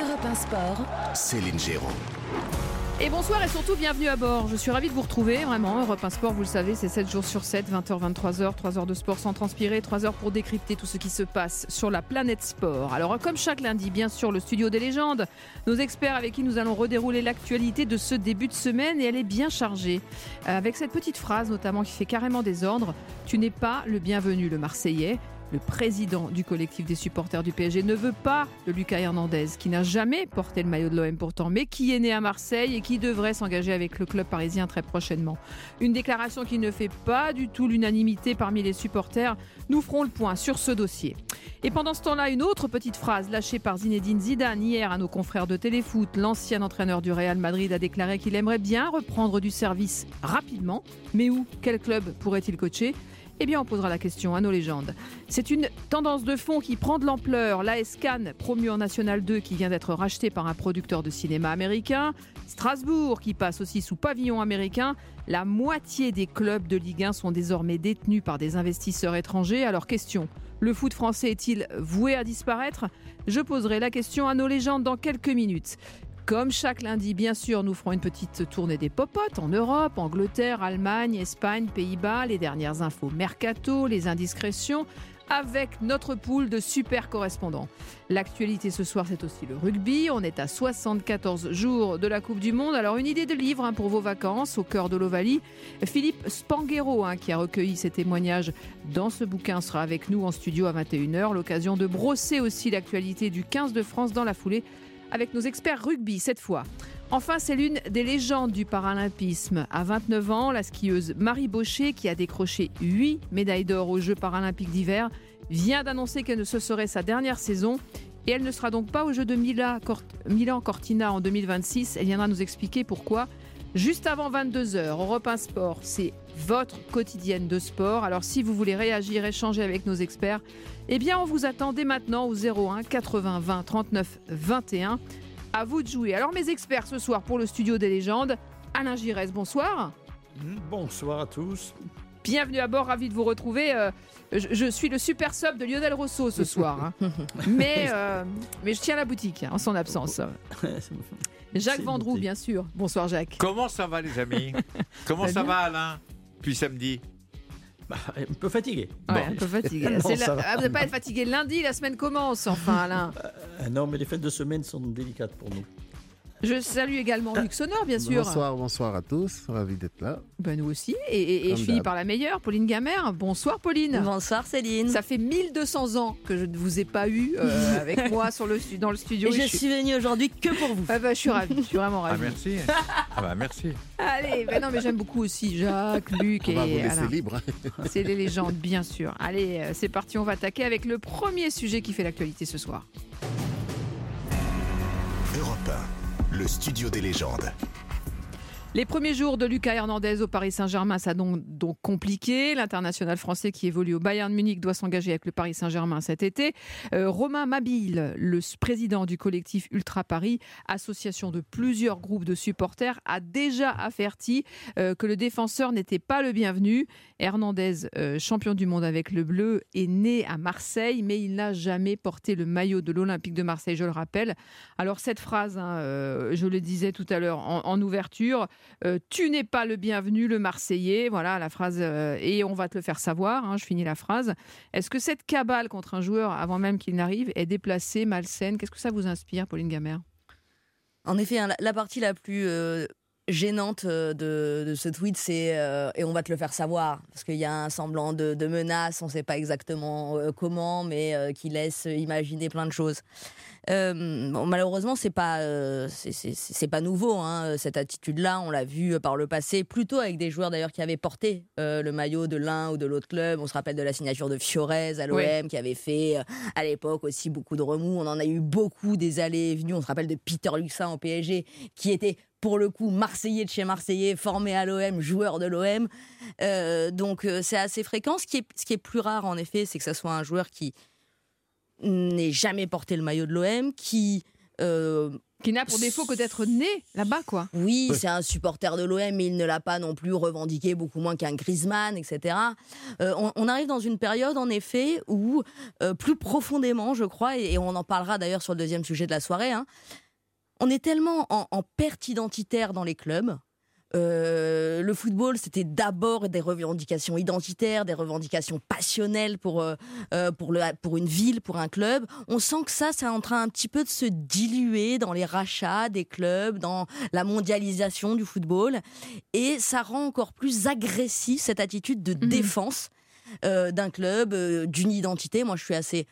Europe 1 Sport. Céline Géraud. Et bonsoir et surtout bienvenue à bord. Je suis ravie de vous retrouver, vraiment. Europe 1 Sport, vous le savez, c'est 7 jours sur 7, 20h, 23h, 3 heures de sport sans transpirer, 3 heures pour décrypter tout ce qui se passe sur la planète sport. Alors, comme chaque lundi, bien sûr, le studio des légendes, nos experts avec qui nous allons redérouler l'actualité de ce début de semaine et elle est bien chargée. Avec cette petite phrase notamment qui fait carrément désordre Tu n'es pas le bienvenu, le Marseillais. Le président du collectif des supporters du PSG ne veut pas de Lucas Hernandez, qui n'a jamais porté le maillot de l'OM pourtant, mais qui est né à Marseille et qui devrait s'engager avec le club parisien très prochainement. Une déclaration qui ne fait pas du tout l'unanimité parmi les supporters. Nous ferons le point sur ce dossier. Et pendant ce temps-là, une autre petite phrase lâchée par Zinedine Zidane hier à nos confrères de Téléfoot. L'ancien entraîneur du Real Madrid a déclaré qu'il aimerait bien reprendre du service rapidement. Mais où? Quel club pourrait-il coacher? Eh bien, on posera la question à nos légendes. C'est une tendance de fond qui prend de l'ampleur. L'AS Cannes, promu en National 2, qui vient d'être racheté par un producteur de cinéma américain. Strasbourg, qui passe aussi sous pavillon américain. La moitié des clubs de Ligue 1 sont désormais détenus par des investisseurs étrangers. Alors, question. Le foot français est-il voué à disparaître? Je poserai la question à nos légendes dans quelques minutes. Comme chaque lundi, bien sûr, nous ferons une petite tournée des popotes en Europe, Angleterre, Allemagne, Espagne, Pays-Bas, les dernières infos mercato, les indiscrétions, avec notre pool de super correspondants. L'actualité ce soir, c'est aussi le rugby. On est à 74 jours de la Coupe du Monde. Alors, une idée de livre hein, pour vos vacances au cœur de l'Ovalie. Philippe Spanghero, hein, qui a recueilli ses témoignages dans ce bouquin, sera avec nous en studio à 21h. L'occasion de brosser aussi l'actualité du 15 de France dans la foulée avec nos experts rugby cette fois. Enfin, c'est l'une des légendes du paralympisme. À 29 ans, la skieuse Marie Baucher, qui a décroché 8 médailles d'or aux Jeux paralympiques d'hiver, vient d'annoncer que ce serait sa dernière saison. Et elle ne sera donc pas aux Jeux de Milan-Cortina en 2026. Elle viendra nous expliquer pourquoi. Juste avant 22h, Europe 1 Sport, c'est votre quotidienne de sport. Alors si vous voulez réagir, échanger avec nos experts, eh bien on vous attend dès maintenant au 01 80 20 39 21. À vous de jouer. Alors mes experts ce soir pour le studio des légendes, Alain Giresse, bonsoir. Bonsoir à tous. Bienvenue à bord, ravi de vous retrouver. Euh, je, suis le super sub de Lionel Rousseau ce soir. Hein. mais, euh, mais je tiens la boutique hein, en son absence. Jacques Vendroux, bien sûr. Bonsoir Jacques. Comment ça va les amis Comment ça va Alain Puis samedi bah, un peu fatigué. un peu fatigué. Ah, vous n'allez pas être fatigué lundi, la semaine commence enfin Alain. Euh, non, mais les fêtes de semaine sont délicates pour nous. Je salue également Luc Sonor, bien sûr. Bonsoir, bonsoir à tous. Ravi d'être là. Ben, nous aussi. Et, je finis par la meilleure, Pauline Gamère. Bonsoir, Pauline. Bonsoir, Céline. Ça fait 1200 ans que je ne vous ai pas eu euh, avec moi sur le, dans le studio. Et, je, suis venue aujourd'hui que pour vous. Ah bah, je suis ravie. Je suis vraiment ravie. Ah, merci. ah bah, merci. Allez, ben non, mais j'aime beaucoup aussi Jacques, Luc on et. Va vous laisser libre. C'est les légendes, bien sûr. Allez, euh, c'est parti. On va attaquer avec le premier sujet qui fait l'actualité ce soir. Europe 1 le studio des légendes. Les premiers jours de Lucas Hernandez au Paris Saint-Germain, ça donc, donc compliqué. L'international français qui évolue au Bayern Munich doit s'engager avec le Paris Saint-Germain cet été. Euh, Romain Mabille, le président du collectif Ultra Paris, association de plusieurs groupes de supporters, a déjà averti euh, que le défenseur n'était pas le bienvenu. Hernandez, euh, champion du monde avec le bleu, est né à Marseille, mais il n'a jamais porté le maillot de l'Olympique de Marseille, je le rappelle. Alors cette phrase, hein, je le disais tout à l'heure en ouverture, euh, tu n'es pas le bienvenu, le Marseillais. Voilà la phrase, euh, et on va te le faire savoir. Hein, je finis la phrase. Est-ce que cette cabale contre un joueur, avant même qu'il n'arrive, est déplacée, malsaine? Qu'est-ce que ça vous inspire, Pauline Gamère? En effet, hein, la partie la plus euh, gênante de, ce tweet, c'est et on va te le faire savoir parce qu'il y a un semblant de, menace, on ne sait pas exactement comment, mais qui laisse imaginer plein de choses. Euh, malheureusement, c'est pas euh, c'est pas nouveau hein, cette attitude-là. On l'a vu par le passé, plutôt avec des joueurs d'ailleurs qui avaient porté euh, le maillot de l'un ou de l'autre club. On se rappelle de la signature de Fiorez à l'OM qui avait fait à l'époque aussi beaucoup de remous. On en a eu beaucoup des allées et venues. On se rappelle de Peter Luxin au PSG qui était pour le coup marseillais de chez Marseillais, formé à l'OM, joueur de l'OM. donc c'est assez fréquent. Ce qui, est, ce qui est plus rare en effet, c'est que ce soit un joueur qui n'ait jamais porté le maillot de l'OM, qui euh, Qui n'a pour défaut que d'être né là-bas, quoi. Oui, c'est un supporter de l'OM, mais il ne l'a pas non plus revendiqué beaucoup moins qu'un Griezmann, etc. Euh, on, on arrive dans une période, en effet, où euh, plus profondément, je crois, et, et on en parlera d'ailleurs sur le deuxième sujet de la soirée, hein, on est tellement en, en perte identitaire dans les clubs. Euh, le football, c'était d'abord des revendications identitaires, des revendications passionnelles pour, euh, euh, pour, le, pour une ville, pour un club. On sent que ça, c'est en train un petit peu de se diluer dans les rachats des clubs, dans la mondialisation du football. Et ça rend encore plus agressif cette attitude de Mhm. défense euh, d'un club, d'une identité. Moi, je suis assez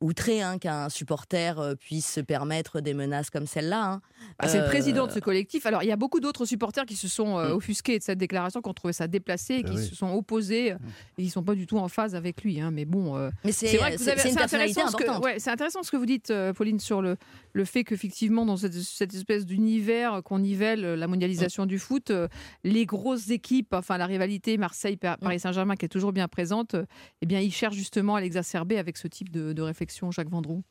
outré hein, qu'un supporter euh, puisse se permettre des menaces comme celle-là. hein. Ah, c'est le Euh, président de ce collectif. Alors, il y a beaucoup d'autres supporters qui se sont euh, offusqués de cette déclaration, qui ont trouvé ça déplacé, et qui oui. se sont opposés euh, et qui ne sont pas du tout en phase avec lui. hein. Mais bon, euh, Mais c'est c'est vrai que vous avez- c'est intéressant, ce que, ouais, c'est intéressant ce que vous dites, Pauline, sur le, le fait qu'effectivement, dans cette, cette espèce d'univers qu'on nivelle la mondialisation du foot, les grosses équipes, enfin la rivalité Marseille-Paris Saint-Germain qui est toujours bien présente, eh bien, ils cherchent justement à l'exacerber avec ce type de, de réflexion, Jacques Vendroux?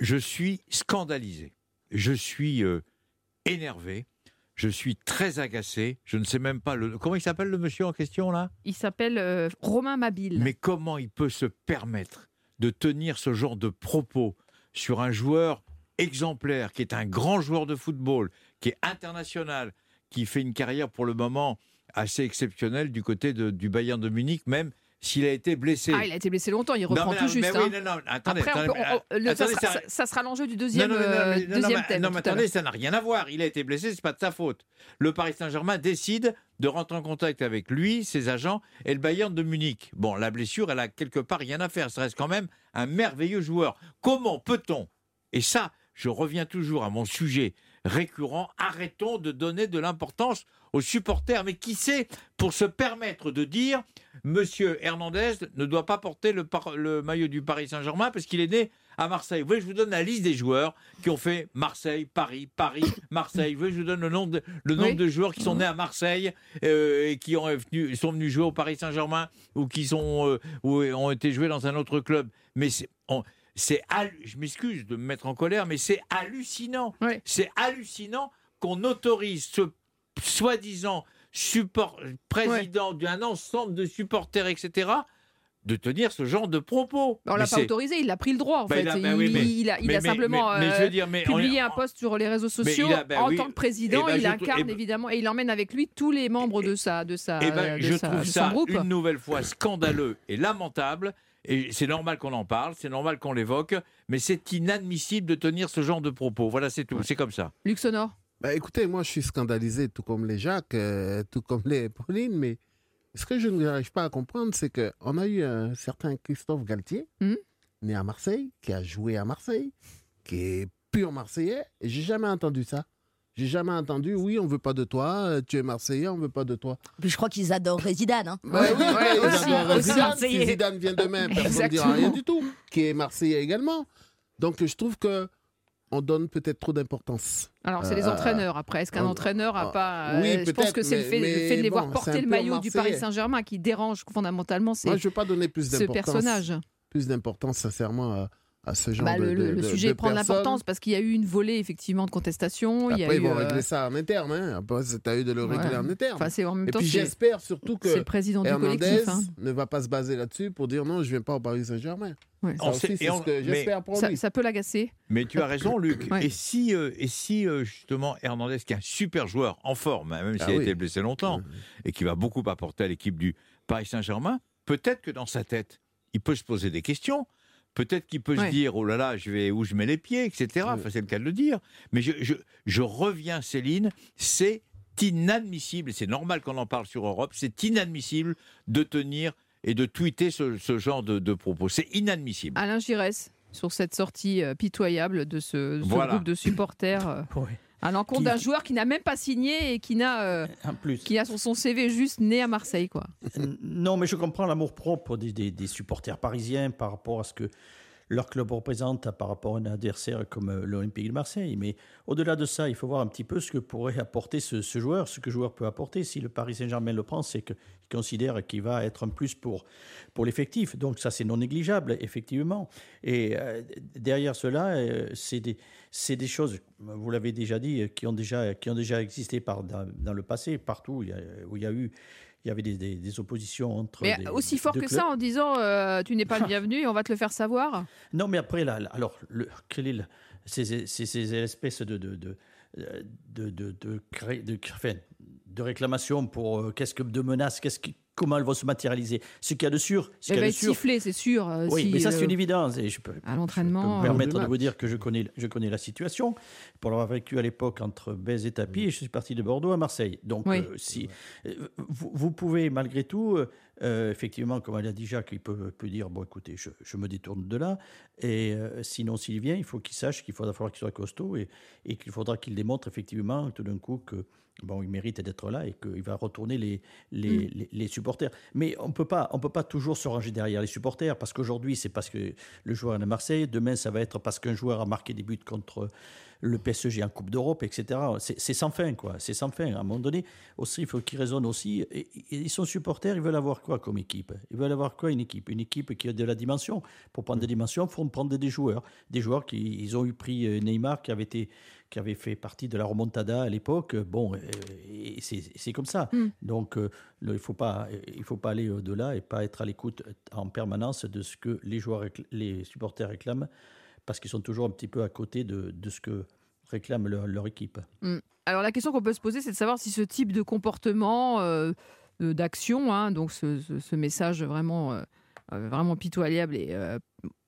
Je suis scandalisé. Je suis euh, énervé. Je suis très agacé. Je ne sais même pas le. Comment il s'appelle le monsieur en question là? Il s'appelle euh, Romain Mabille. Mais comment il peut se permettre de tenir ce genre de propos sur un joueur exemplaire, qui est un grand joueur de football, qui est international, qui fait une carrière pour le moment assez exceptionnelle du côté de- du Bayern de Munich, même s'il a été blessé. Ah, il a été blessé longtemps, il reprend mais, tout mais juste. oui, hein. non, non, attendez, Après, on attendez, peut- mais, on- le- ça, sera, ça- ça- ça sera l'enjeu du deuxième, euh, deuxième mais- thème. non, mais attendez, ça n'a rien à voir. Il a été blessé, c'est pas de sa faute. Le Paris Saint-Germain décide de rentrer en contact avec lui, ses agents et le Bayern de Munich. Bon, la blessure, elle a quelque part rien à faire. Ça reste quand même un merveilleux joueur. Comment peut-on Et ça, je reviens toujours à mon sujet récurrent. Arrêtons de donner de l'importance aux supporters. Mais qui sait pour se permettre de dire Monsieur Hernandez ne doit pas porter le, par- le maillot du Paris Saint-Germain parce qu'il est né à Marseille. Vous que je vous donne la liste des joueurs qui ont fait Marseille, Paris, Paris, Marseille. Vous que je vous donne le nombre de, le nombre Oui. de joueurs qui sont nés à Marseille euh, et qui ont venu- sont venus jouer au Paris Saint-Germain ou qui sont, euh, ou ont été joués dans un autre club. Mais c'est, je m'excuse de me mettre en colère, mais c'est hallucinant. C'est hallucinant qu'on autorise ce soi-disant support, président d'un ensemble de supporters, etc., de tenir ce genre de propos. On l'a pas autorisé, il a pris le droit en Bah, fait. il a- bah il, oui, mais- il a, il mais- a mais- simplement euh, dire, on publié un post sur les réseaux sociaux a- bah en oui. tant que président. Eh ben, il incarne eh ben- évidemment et il emmène avec lui tous les membres de sa de sa Eh ben, de je sa- trouve de ça groupe. une nouvelle fois scandaleux et lamentable. Et c'est normal qu'on en parle, c'est normal qu'on l'évoque, mais c'est inadmissible de tenir ce genre de propos. Voilà, c'est tout. C'est comme ça. Luc Sonore. Bah, écoutez, moi, je suis scandalisé, tout comme les Jacques, euh, tout comme les Pauline, mais ce que je n'arrive pas à comprendre, c'est qu'on a eu un certain Christophe Galtier, Mhm. né à Marseille, qui a joué à Marseille, qui est pur Marseillais, et j'ai jamais entendu ça. J'ai jamais entendu, oui, on veut pas de toi, euh, tu es Marseillais, on veut pas de toi. Puis je crois qu'ils adorent Zidane. Hein. Ouais, ouais, Ils aussi, adorent aussi Zidane. Si Zidane vient demain, personne ne dira rien du tout, qui est Marseillais également. Donc je trouve que on donne peut-être trop d'importance. Alors c'est les Euh, entraîneurs après. Est-ce qu'un euh, entraîneur a euh, pas oui, euh, Je pense que c'est le mais- fait, le fait de les voir porter le maillot du Paris. Saint-Germain qui dérange fondamentalement. C'est Moi, je ne veux pas donner plus ce d'importance. personnage. Plus d'importance, sincèrement, à, à ce genre Bah, de, le, de- sujet de prend de l'importance parce qu'il y a eu une volée effectivement de contestation. il y a Après, ils eu, vont euh, régler ça en interne. Hein. Après, à eux de le régler Ouais. en interne. Enfin, c'est en même Et temps puis, j'espère surtout c'est le que président du Hernandez collectif. hein. ne va pas se baser là-dessus pour dire non, je ne viens pas au Paris Saint-Germain. Ouais. Ça aussi, on- ce que j'espère pour Ça, lui. ça peut l'agacer. Mais tu as raison, Luc. Ouais. Et si, euh, et si euh, justement Hernandez, qui est un super joueur en forme, hein, même s'il Ah a oui. été blessé longtemps, et qui va beaucoup apporter à l'équipe du Paris Saint-Germain, peut-être que dans sa tête, il peut se poser des questions. Peut-être qu'il peut Ouais. se dire, oh là là, je vais où je mets les pieds, etc. Enfin, c'est le cas de le dire. Mais je, je, je reviens, Céline, c'est inadmissible, et c'est normal qu'on en parle sur Europe, c'est inadmissible de tenir et de tweeter ce, ce genre de, de propos. C'est inadmissible. Alain Giresse sur cette sortie euh, pitoyable de ce, ce Voilà. groupe de supporters euh. à l'encontre d'un joueur qui n'a même pas signé et qui n'a euh, qui a sur son CV juste né à Marseille quoi. Non, mais je comprends l'amour propre des, des- des supporters parisiens par rapport à ce que leur club représente par rapport à un adversaire comme euh, l'Olympique de Marseille. Mais au-delà de ça, il faut voir un petit peu ce que pourrait apporter ce, joueur, ce que le joueur peut apporter. Si le Paris Saint-Germain le prend, c'est qu'il considère qu'il va être un plus pour, pour l'effectif. Donc ça, c'est non négligeable, effectivement. Et euh, derrière cela, euh, c'est des, des choses, vous l'avez déjà dit, qui ont déjà, qui ont déjà existé dans, le passé, partout où il y a eu il y avait des, des- des oppositions entre. Mais des- aussi fort que clubs. ça en disant euh, tu n'es pas le bienvenu et on va te le faire savoir. Non, mais après, là, alors, le, quel est le- ces, ces- ces espèces de, de, de, de, de, de, cré- de, enfin, de réclamations pour euh, qu'est-ce que de menaces, qu'est-ce qui, comment elles vont se matérialiser. Ce qu'il y a de sûr, ce qu'il Elle y a va être sifflée, c'est sûr. euh, Oui, si, mais ça, euh, c'est une évidence. Et je peux, à l'entraînement, peux euh, me permettre de vous dire que je connais, je connais la situation pour l'avoir vécu à l'époque entre Bèze et Tapie. Et je suis parti de Bordeaux à Marseille. Donc, Oui. euh, si, euh, vous, vous pouvez malgré tout, euh, effectivement, comme elle a dit Jacques, il peut, peut dire bon, écoutez, je, je me détourne de là. Et euh, sinon, s'il vient, il faut qu'il sache qu'il faudra falloir qu'il soit costaud et, et qu'il faudra qu'il démontre effectivement tout d'un coup que bon, il mérite d'être là et qu'il va retourner les, les, les, les supporters. Mais on peut pas, on peut pas toujours se ranger derrière les supporters parce qu'aujourd'hui, c'est parce que le joueur est à Marseille. Demain, ça va être parce qu'un joueur a marqué des buts contre le PSG en Coupe d'Europe, etc. C'est sans fin, quoi. C'est sans fin. À un moment donné, aussi, il faut qu'ils raisonnent aussi. Et, et ils sont supporters, ils veulent avoir quoi comme équipe? Ils veulent avoir quoi une équipe? Une équipe qui a de la dimension. Pour prendre des dimensions, il faut prendre des joueurs. Des joueurs qui, ils ont eu pris euh, Neymar, qui avait été qui avait fait partie de la remontada à l'époque. Bon, euh, c'est comme ça. Mm. Donc, euh, le- il ne faut, pas- il faut pas aller au-delà et pas être à l'écoute en permanence de ce que les joueurs, les supporters réclament, parce qu'ils sont toujours un petit peu à côté de, de ce que réclame leur, leur équipe. Alors la question qu'on peut se poser, c'est de savoir si ce type de comportement, euh, euh, d'action, hein, donc ce, ce- ce message vraiment, euh, vraiment pitoyable et euh,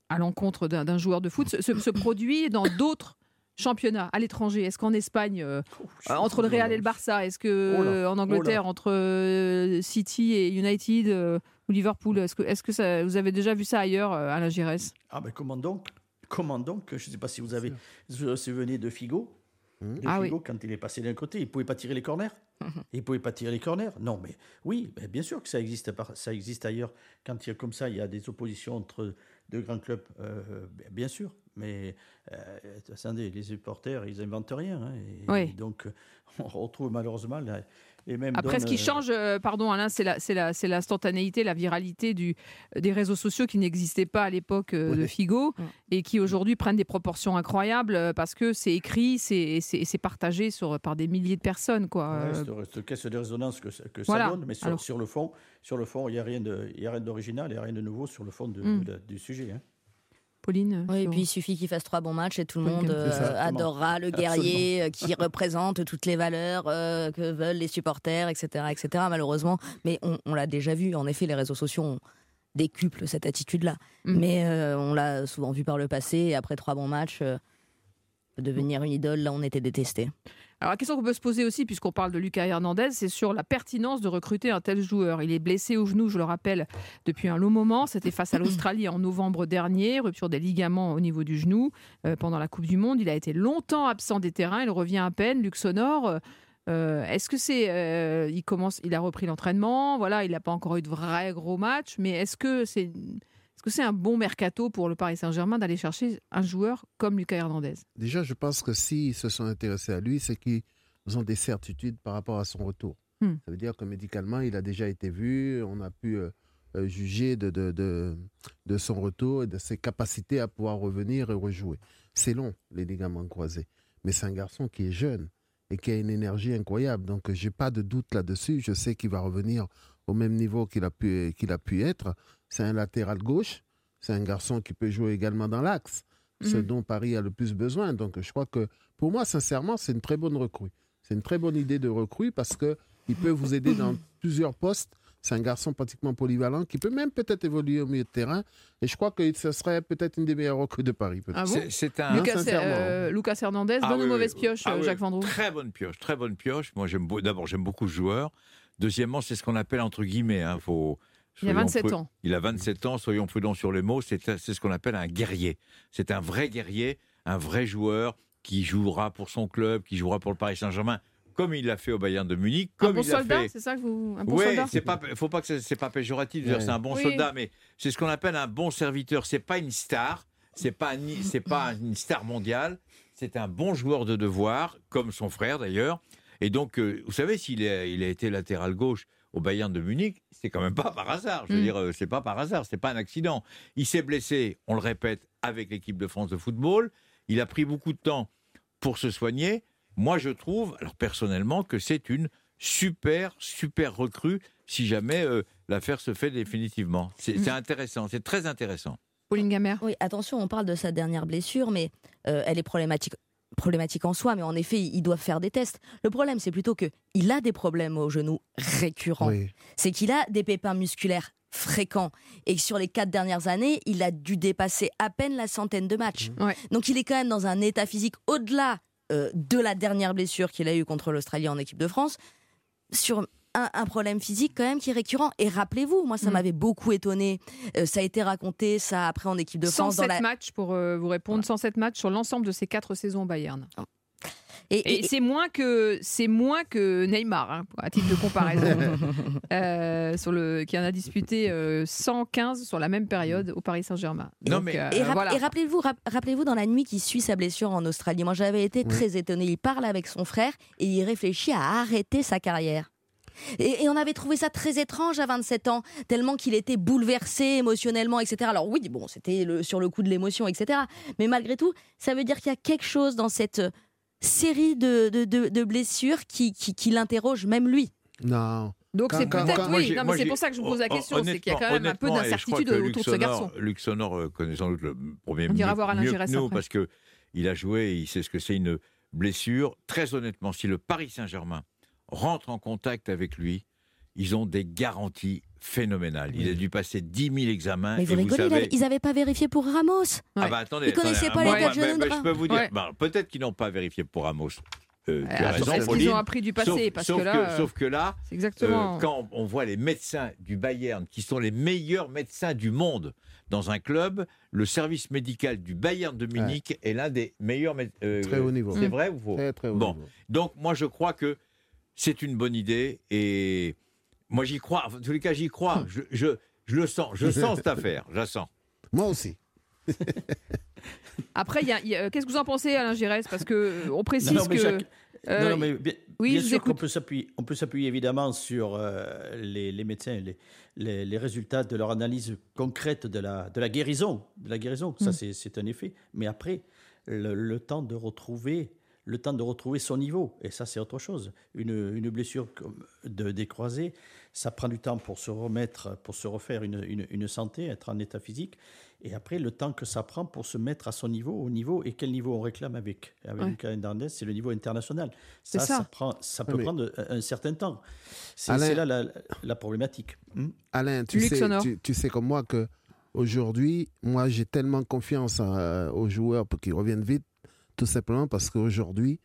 à l'encontre d'un d'un joueur de foot, se, produit dans d'autres championnats à l'étranger. Est-ce qu'en Espagne, euh, euh, entre le Real et le Barça, est-ce que Oh là, en Angleterre, entre euh, City et United euh, ou Liverpool, est-ce que, est-ce que ça, vous avez déjà vu ça ailleurs, euh, Alain Giresse Ah ben comment donc? Comment donc Je ne sais pas si vous avez si vous venez de Figo. Mhm. De Ah Figo, quand il est passé d'un côté, il ne pouvait pas tirer les corners. Il ne pouvait pas tirer les corners. Non, mais oui, ben, bien sûr que ça existe, ça existe ailleurs. Quand il y a comme ça, il y a des oppositions entre deux grands clubs, euh, ben, bien sûr. Mais euh, attendez, les supporters, ils n'inventent rien. hein, et, Oui. donc, on retrouve malheureusement la- Après, ce qui euh, change, euh, pardon Alain, c'est la- c'est la- c'est l'instantanéité, la, viralité du, des réseaux sociaux qui n'existaient pas à l'époque euh, de. Figo et qui aujourd'hui prennent des proportions incroyables parce que c'est écrit, c'est c'est- c'est partagé sur, par des milliers de personnes. Quoi. Ouais, cette, cette caisse de résonance que, ça- que Voilà. ça donne, mais sur, Alors- sur le fond, sur le fond, il n'y a rien de- il y a rien d'original, il n'y a rien de nouveau sur le fond de- Mm. de la- du sujet. hein. Pauline Oui, et puis il suffit qu'il fasse trois bons matchs et tout le monde euh, ça, adorera le guerrier euh, qui représente toutes les valeurs euh, que veulent les supporters, etc. etc. malheureusement. Mais on, on l'a déjà vu, en effet, les réseaux sociaux ont décuplent cette attitude-là. Mm. Mais on l'a souvent vu par le passé, et après trois bons matchs, devenir une idole, là on était détesté. Alors la question qu'on peut se poser aussi, puisqu'on parle de Lucas Hernandez, c'est sur la pertinence de recruter un tel joueur. Il est blessé au genou, je le rappelle, depuis un long moment. C'était face à l'Australie en novembre dernier, rupture des ligaments au niveau du genou euh, pendant la Coupe du Monde. Il a été longtemps absent des terrains, il revient à peine. Luxonor, euh, est-ce que c'est, euh, il commence, il a repris l'entraînement, voilà, il n'a pas encore eu de vrais gros matchs, mais est-ce que c'est, que c'est un bon mercato pour le Paris Saint-Germain d'aller chercher un joueur comme Lucas Hernandez Déjà, je pense que s'ils se sont intéressés à lui, c'est qu'ils ont des certitudes par rapport à son retour. Hmm. Ça veut dire que médicalement, il a déjà été vu, on a pu euh, euh, juger de, de, de, de son retour et de ses capacités à pouvoir revenir et rejouer. C'est long, les ligaments croisés, mais c'est un garçon qui est jeune et qui a une énergie incroyable. Donc, j'ai pas de doute là-dessus. Je sais qu'il va revenir au même niveau qu'il a pu, qu'il a pu être. C'est un latéral gauche. C'est un garçon qui peut jouer également dans l'axe, ce Mhm. dont Paris a le plus besoin. Donc, je crois que pour moi, sincèrement, c'est une très bonne recrue. C'est une très bonne idée de recrue parce que il peut vous aider dans plusieurs postes. C'est un garçon pratiquement polyvalent qui peut même peut-être évoluer au milieu de terrain. Et je crois que ce serait peut-être une des meilleures recrues de Paris. Ah bon C'est- un. Lucas- euh, Lucas Hernandez, Ah bonne oui, ou mauvaise oui. pioche, Ah euh, oui, Jacques Vendroux Très bonne pioche, très bonne pioche. Moi, j'aime d'abord, j'aime beaucoup ce joueur. Deuxièmement, c'est ce qu'on appelle entre guillemets. hein, faut, Il a soyons 27 pru- ans. Il a 27 ans, soyons prudents sur les mots. C'est ce qu'on appelle un guerrier. C'est un vrai guerrier, un vrai joueur qui jouera pour son club, qui jouera pour le Paris Saint-Germain, comme il l'a fait au Bayern de Munich, Un bon il soldat, fait. c'est ça que vous. Un bon Oui, soldat pas, faut pas que c'est- pas péjoratif. de dire Ouais. C'est un bon Oui. soldat, mais c'est ce qu'on appelle un bon serviteur. C'est pas une star. C'est pas un- c'est pas une star mondiale. C'est un bon joueur de devoir, comme son frère d'ailleurs. Et donc, euh, vous savez, s'il a, il a été latéral gauche au Bayern de Munich, c'est quand même pas par hasard. Je veux Mm. dire, euh, c'est pas par hasard, c'est pas un accident. Il s'est blessé, on le répète, avec l'équipe de France de football. Il a pris beaucoup de temps pour se soigner. Moi, je trouve, alors personnellement, que c'est une super, super recrue si jamais euh, l'affaire se fait définitivement. C'est Mm. intéressant, c'est très intéressant. Pauline Gamère. Oui, attention, on parle de sa dernière blessure, mais euh, elle est problématique problématique en soi, mais en effet, ils doivent faire des tests. Le problème, c'est plutôt que il a des problèmes au genou récurrents. Oui. C'est qu'il a des pépins musculaires fréquents et que sur les quatre dernières années, il a dû dépasser à peine la centaine de matchs. Ouais. Donc il est quand même dans un état physique au-delà euh, de la dernière blessure qu'il a eue contre l'Australie en équipe de France, sur un, un problème physique quand même qui est récurrent. Et rappelez-vous, moi ça Mm. m'avait beaucoup étonné. Euh, ça a été raconté ça après en équipe de France. 107 dans la... matchs pour euh, vous répondre, 107 matchs sur l'ensemble de ces quatre saisons au Bayern. Et, Et, et- c'est moins que c'est moins que Neymar, hein, à titre de comparaison, euh, sur le qui en a disputé euh, 115 sur la même période au Paris Saint-Germain. Non, Donc, mais- euh, Et, rap- voilà. et rappelez-vous, rap- rappelez-vous dans la nuit qui suit sa blessure en Australie. Moi, j'avais été Oui. très étonnée. Il parle avec son frère et il réfléchit à arrêter sa carrière. Et, et on avait trouvé ça très étrange à 27 ans, tellement qu'il était bouleversé émotionnellement, etc. Alors oui, bon, c'était le- sur le coup de l'émotion, etc. Mais malgré tout, ça veut dire qu'il y a quelque chose dans cette série de, de- de- de blessures qui, qui, qui l'interroge, même lui. Non. Donc c'est peut-être oui, non, mais c'est pour ça que je vous pose la hon- question, c'est qu'il y a quand même un peu d'incertitude autour de ce garçon. Sonor- Luc Sonor euh, connaît sans doute le premier On mieux, voir Alain Giresse après. parce que il a joué, il sait ce que c'est une blessure. Très honnêtement, si le Paris Saint-Germain rentre en contact avec lui, ils ont des garanties phénoménales. Il a dû passer 10 000 examens. Mais vous et rigolez, savez, ils n'avaient pas vérifié pour Ramos. Ah bah attendez, Ils connaissaient attendez, pas les gars de bah, bah. Je peux vous dire, Ouais. bah, peut-être qu'ils n'ont pas vérifié pour Ramos. Euh, tu as Euh, raison, ont appris du passé Sauf, Parce sauf que là, sauf que là, c'est exactement. euh, quand on voit les médecins du Bayern, qui sont les meilleurs médecins du monde dans un club, le service médical du Bayern de Munich est l'un des meilleurs. euh, Très haut niveau. C'est vrai ou faux Très, très haut Bon. niveau. Donc moi je crois que c'est une bonne idée et moi j'y crois. En tous les cas j'y crois. Je, je, je le sens. Je sens cette affaire. Je la sens. Moi aussi. Après, il y a- il y a- qu'est-ce que vous en pensez, Alain Giresse? Parce que euh, on précise Non, non, mais que. chaque- euh, non, non, mais bien, oui, bien sûr qu'on peut s'appuyer, on peut s'appuyer évidemment sur euh, les, les médecins, les, les, les résultats de leur analyse concrète de la, de la guérison, de la guérison. Ça, Mm. c'est, c'est un effet. Mais après, le, le temps de retrouver, le temps de retrouver son niveau, et ça, c'est autre chose. Une, une blessure de des croisés, ça prend du temps pour se remettre, pour se refaire une, une, une santé, être en état physique. Et après, le temps que ça prend pour se mettre à son niveau, au niveau, et quel niveau on réclame avec, avec Ouais. Lucas Hernandez, c'est le niveau international. Ça, ça. ça, prend, ça peut prendre un, un certain temps. C'est là la, la problématique. Hmm? Alain, tu sais, tu sais comme moi que aujourd'hui, moi j'ai tellement confiance euh, aux joueurs pour qu'ils reviennent vite, tout simplement parce qu'aujourd'hui,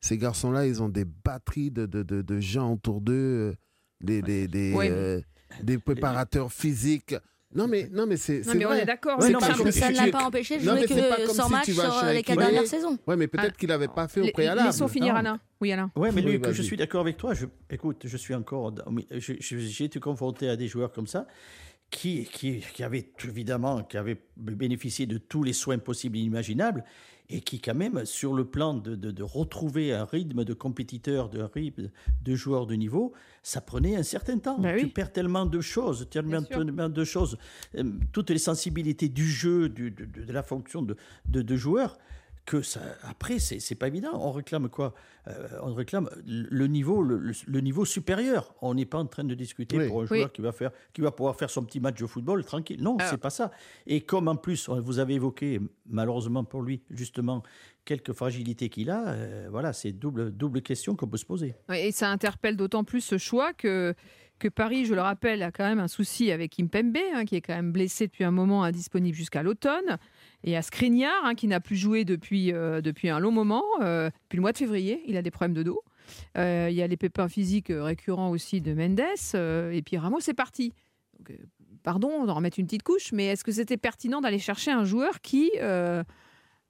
ces garçons-là, ils ont des batteries de, de, de, de gens autour d'eux, euh, des, des, des, euh, des préparateurs physiques. Non mais, non, mais c'est Non, mais on est d'accord. Ouais, ça ne l'a pas empêché de jouer que comme 100 si matchs sur un les quatre dernières saisons. Ouais, mais peut-être Ah. qu'il n'avait pas fait au Les- préalable. Laissons finir. Alain. Oui, Alain. Ouais, mais Oui, vas-y. je suis d'accord avec toi. Je, écoute, je suis encore. J'ai été confronté à des joueurs comme ça qui, qui, qui avaient évidemment qui avaient bénéficié de tous les soins possibles et imaginables et qui, quand même, sur le plan de, de- de retrouver un rythme de compétiteur, de rythme de joueur de niveau, ça prenait un certain temps. Oui. Tu perds tellement de choses, tellement, tellement de choses, euh, toutes les sensibilités du jeu, du- de, la fonction de joueur que ça, après, c'est pas évident. On réclame quoi? Euh, On réclame le niveau, le, niveau supérieur. On n'est pas en train de discuter Oui. pour un Oui. joueur qui va faire, qui va pouvoir faire son petit match de football tranquille. Non, Alors- c'est pas ça. Et comme en plus, vous avez évoqué, malheureusement pour lui, justement, quelques fragilités qu'il a, euh, voilà, c'est double, double question qu'on peut se poser. Et ça interpelle d'autant plus ce choix que, que Paris, je le rappelle, a quand même un souci avec Kimpembe, hein, qui est quand même blessé depuis un moment, indisponible jusqu'à l'automne. Et à Skriniar, hein, qui n'a plus joué depuis, euh, depuis un long moment, euh, depuis le mois de février. Il a des problèmes de dos. Euh, il y a les pépins physiques récurrents aussi de Mendes. et puis Ramos est parti. Donc, pardon d'en remettre une petite couche, mais est-ce que c'était pertinent d'aller chercher un joueur qui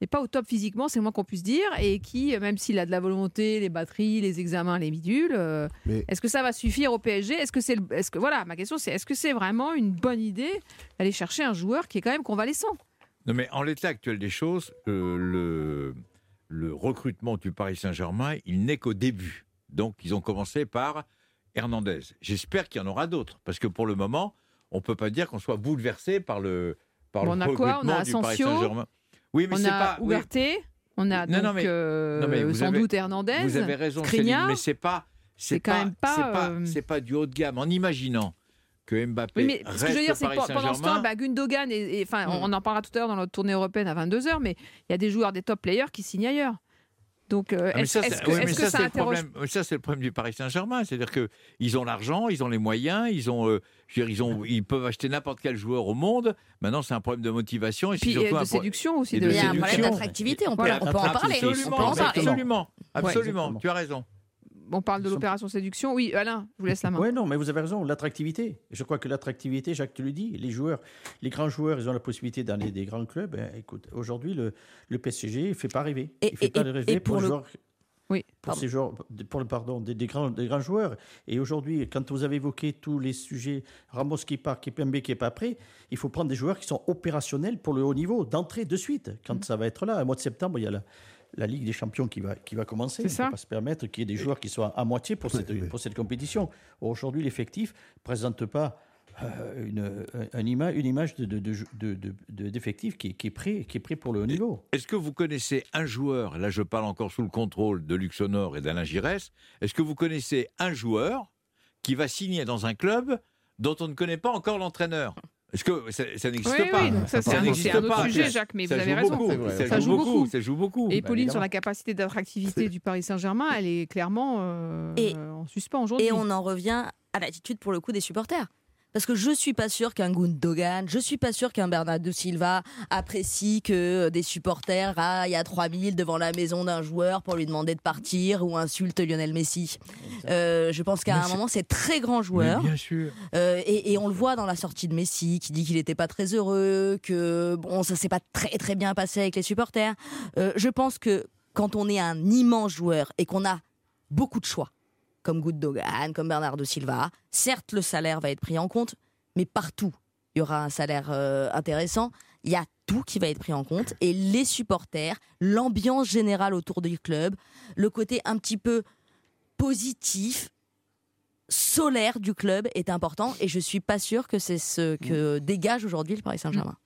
n'est pas au top physiquement, c'est le moins qu'on puisse dire, et qui, même s'il a de la volonté, les batteries, les examens, les euh, Mais- est-ce que ça va suffire au PSG Est-ce que c'est, le- est-ce que voilà, ma question c'est, est-ce que c'est vraiment une bonne idée d'aller chercher un joueur qui est quand même convalescent? Non, mais en l'état actuel des choses, euh, le, le recrutement du Paris Saint-Germain, il n'est qu'au début. Donc, ils ont commencé par Hernandez. J'espère qu'il y en aura d'autres, parce que pour le moment, on ne peut pas dire qu'on soit bouleversé par le, par Bon, le on a quoi? On a recrutement du Paris Saint-Germain. Oui, mais on a pas. oui, Ugarte, on a donc non, mais- euh, non, mais vous sans avez- doute Hernandez. Vous avez raison. Céline, mais c'est pas. C'est quand même pas, C'est pas, euh, c'est pas du haut de gamme. En imaginant que Mbappé. Oui, mais ce que je veux dire, c'est que pendant ce temps, bah, Gundogan, et, et- enfin, Hmm. on en parlera tout à l'heure dans notre tournée européenne à 22h, mais il y a des joueurs, des top players qui signent ailleurs. Donc, euh, Ah, est-ce ça, est-ce c'est- que, oui, ça, ça interroge problème. Ça, c'est le problème du Paris Saint-Germain. C'est-à-dire que ils ont l'argent, ils ont les moyens, ils ont, euh, je veux dire, ils ont, ils peuvent acheter n'importe quel joueur au monde. Maintenant, c'est un problème de motivation et c'est Puis surtout un de séduction aussi. et de Il y a un problème d'attractivité, on peut, Voilà. on peut en parler. Absolument, On peut en parler. absolument. Tu as raison. On parle de l'opération séduction. Oui, Alain, je vous laisse la main. Oui, non, mais vous avez raison, l'attractivité. Je crois que l'attractivité, Jacques, tu le dis, les joueurs, les grands joueurs, ils ont la possibilité d'aller des grands clubs. Ben, écoute, aujourd'hui, le, le PSG ne fait pas rêver. Et- il fait et- pas et- rêver pour, pour le- joueurs. Oui, Pour pardon. ces joueurs, pour le pardon, des, des grands, des grands joueurs. Et aujourd'hui, quand vous avez évoqué tous les sujets, Ramos qui part, Kipembe qui n'est pas prêt, il faut prendre des joueurs qui sont opérationnels pour le haut niveau, d'entrée de suite, quand Mm. ça va être là. Au mois de septembre, il y a la, la Ligue des Champions qui va, qui va commencer. C'est On ne ça. peut pas se permettre qu'il y ait des joueurs qui soient à moitié pour cette, oui. pour cette compétition. Aujourd'hui, l'effectif ne présente pas euh, une, un ima- une image de, de, de, de- de- de- d'effectif qui, est- qui, est prêt, qui est prêt pour le haut niveau. Est-ce que vous connaissez un joueur, là je parle encore sous le contrôle de Luxonor et d'Alain Giresse, est-ce que vous connaissez un joueur qui va signer dans un club dont on ne connaît pas encore l'entraîneur? Est-ce que ça, ça n'existe Oui, pas oui, donc ça, c'est un, n'existe c'est un autre pas. sujet, Jacques, mais Ça vous avez joue raison. beaucoup. Ça, Ça joue joue beaucoup, beaucoup. ça joue beaucoup. Et Bah, Pauline, évidemment. sur la capacité d'attractivité du Paris Saint-Germain, elle est clairement euh, Et- en suspens aujourd'hui. Et on en revient à l'attitude pour le coup des supporters. Parce que je suis pas sûr qu'un Gundogan, je suis pas sûr qu'un Bernardo Silva apprécie que des supporters aillent à 3000 devant la maison d'un joueur pour lui demander de partir ou insulte Lionel Messi. Euh, je pense qu'à un moment, c'est très grand joueur. bien sûr. Euh, et, et on le voit dans la sortie de Messi, qui dit qu'il n'était pas très heureux, que bon, ça s'est pas très très bien passé avec les supporters. Euh, je pense que quand on est un immense joueur et qu'on a beaucoup de choix, comme Gundogan, comme Bernardo Silva, certes le salaire va être pris en compte, mais partout il y aura un salaire euh, intéressant. Il y a tout qui va être pris en compte. Et les supporters, l'ambiance générale autour du club, le côté un petit peu positif, solaire du club est important. Et je suis pas sûr que c'est ce que dégage aujourd'hui le Paris Saint-Germain.